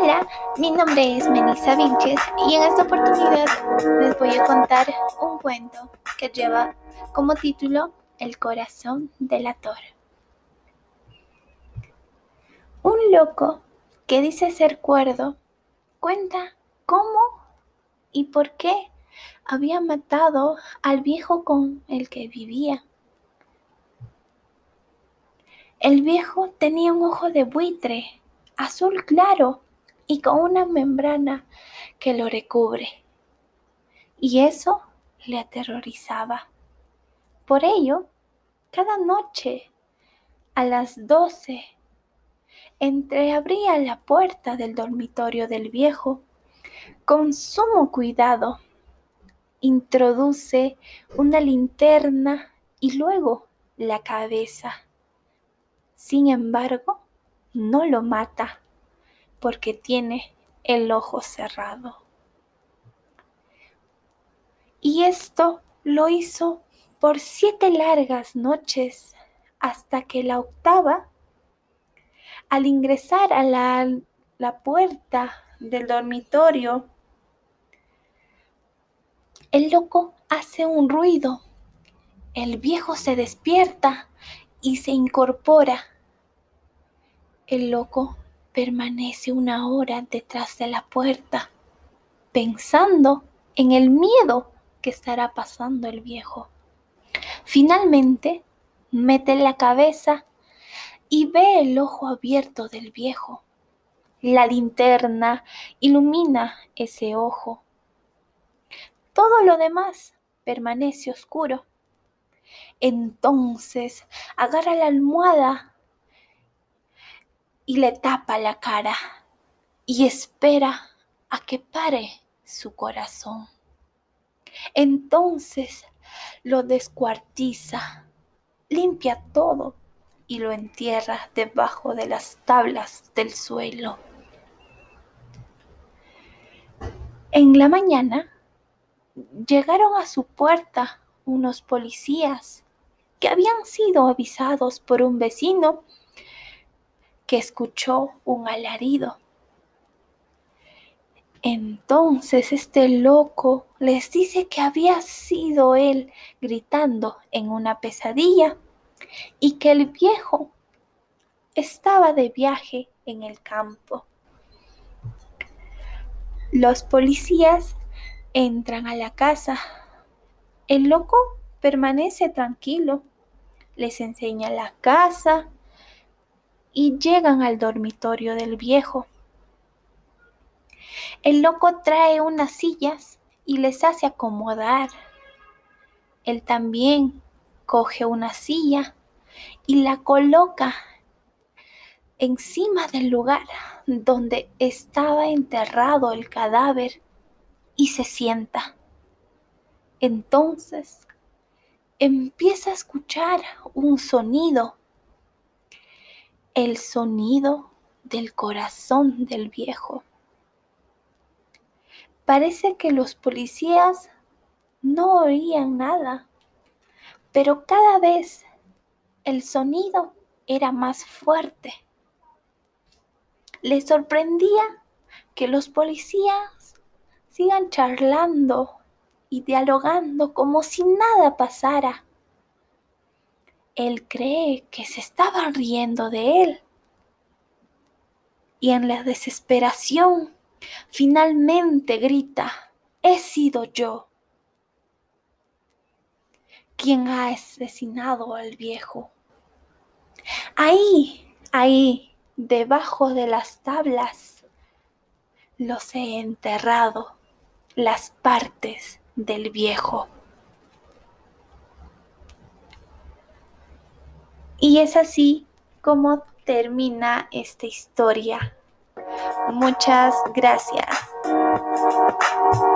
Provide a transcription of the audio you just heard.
Hola, mi nombre es Melissa Vinches y en esta oportunidad les voy a contar un cuento que lleva como título El corazón del ator. Un loco que dice ser cuerdo cuenta cómo y por qué había matado al viejo con el que vivía. El viejo tenía un ojo de buitre, azul claro y con una membrana que lo recubre. Y eso le aterrorizaba. Por ello, cada noche a las doce entreabría la puerta del dormitorio del viejo con sumo cuidado. Introduce una linterna y luego la cabeza sin embargo, no lo mata porque tiene el ojo cerrado. Y esto lo hizo por siete largas noches hasta que la octava, al ingresar a la, puerta del dormitorio, el loco hace un ruido. El viejo se despierta y se incorpora. El loco permanece una hora detrás de la puerta, pensando en el miedo que estará pasando el viejo. Finalmente, mete la cabeza y ve el ojo abierto del viejo. La linterna ilumina ese ojo. Todo lo demás permanece oscuro. Entonces agarra la almohada y le tapa la cara y espera a que pare su corazón. Entonces lo descuartiza, limpia todo y lo entierra debajo de las tablas del suelo. En la mañana llegaron a su puerta unos policías que habían sido avisados por un vecino que escuchó un alarido. Entonces este loco les dice que había sido él gritando en una pesadilla y que el viejo estaba de viaje en el campo. Los policías entran a la casa. El loco permanece tranquilo, les enseña la casa y llegan al dormitorio del viejo. El loco trae unas sillas y les hace acomodar. Él también coge una silla y la coloca encima del lugar donde estaba enterrado el cadáver y se sienta. Entonces empieza a escuchar un sonido, el sonido del corazón del viejo. Parece que los policías no oían nada, pero cada vez el sonido era más fuerte. Les sorprendía que los policías sigan charlando y dialogando como si nada pasara. Él cree que se estaban riendo de él. Y en la desesperación, finalmente grita, he sido yo quien ha asesinado al viejo. Ahí, ahí, debajo de las tablas, los he enterrado, las partes del viejo. Y es así como termina esta historia. Muchas gracias.